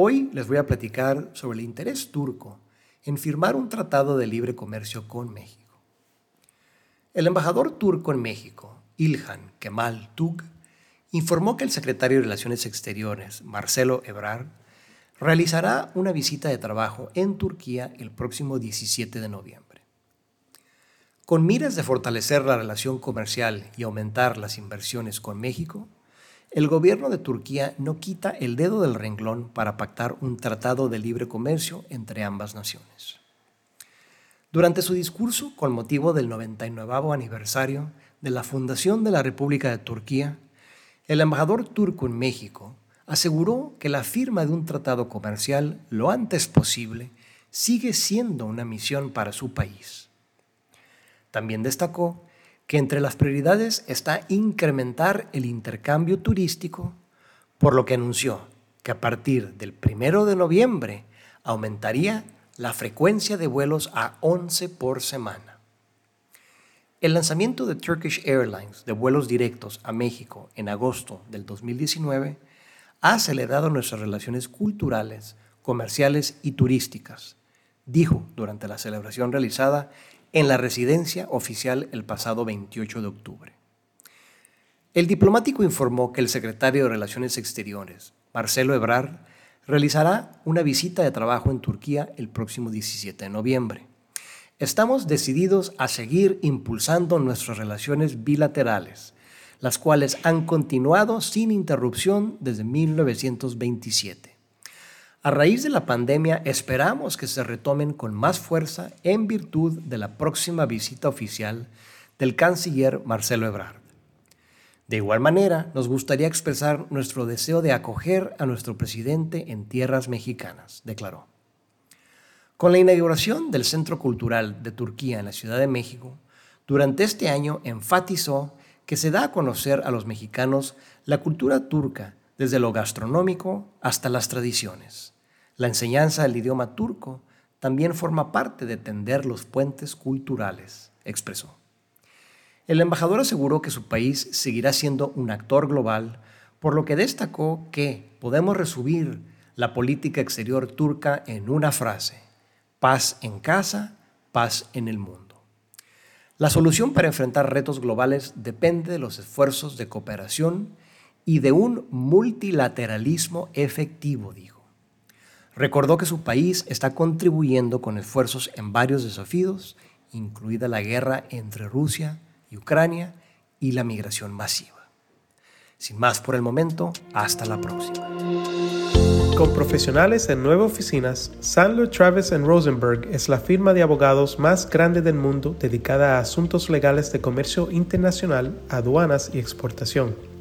Hoy les voy a platicar sobre el interés turco en firmar un tratado de libre comercio con México. El embajador turco en México, Ilhan Kemal Tug, informó que el secretario de Relaciones Exteriores, Marcelo Ebrard, realizará una visita de trabajo en Turquía el próximo 17 de noviembre. Con miras de fortalecer la relación comercial y aumentar las inversiones con México, el gobierno de Turquía no quita el dedo del renglón para pactar un tratado de libre comercio entre ambas naciones. Durante su discurso con motivo del 99 aniversario de la fundación de la República de Turquía, el embajador turco en México aseguró que la firma de un tratado comercial lo antes posible sigue siendo una misión para su país también destacó que entre las prioridades está incrementar el intercambio turístico, por lo que anunció que a partir del 1 de noviembre aumentaría la frecuencia de vuelos a 11 por semana. El lanzamiento de Turkish Airlines de vuelos directos a México en agosto del 2019 ha acelerado nuestras relaciones culturales, comerciales y turísticas, dijo durante la celebración realizada en la residencia oficial el pasado 28 de octubre. El diplomático informó que el secretario de Relaciones Exteriores, Marcelo Ebrard, realizará una visita de trabajo en Turquía el próximo 17 de noviembre. Estamos decididos a seguir impulsando nuestras relaciones bilaterales, las cuales han continuado sin interrupción desde 1927. A raíz de la pandemia esperamos que se retomen con más fuerza en virtud de la próxima visita oficial del canciller Marcelo Ebrard. De igual manera, nos gustaría expresar nuestro deseo de acoger a nuestro presidente en tierras mexicanas, declaró. Con la inauguración del Centro Cultural de Turquía en la Ciudad de México, durante este año enfatizó que se da a conocer a los mexicanos la cultura turca desde lo gastronómico hasta las tradiciones. La enseñanza del idioma turco también forma parte de tender los puentes culturales, expresó. El embajador aseguró que su país seguirá siendo un actor global, por lo que destacó que podemos resumir la política exterior turca en una frase, paz en casa, paz en el mundo. La solución para enfrentar retos globales depende de los esfuerzos de cooperación y de un multilateralismo efectivo, dijo. Recordó que su país está contribuyendo con esfuerzos en varios desafíos, incluida la guerra entre Rusia y Ucrania y la migración masiva. Sin más por el momento, hasta la próxima. Con profesionales en nueve oficinas, Sandler Travis Rosenberg es la firma de abogados más grande del mundo dedicada a asuntos legales de comercio internacional, aduanas y exportación.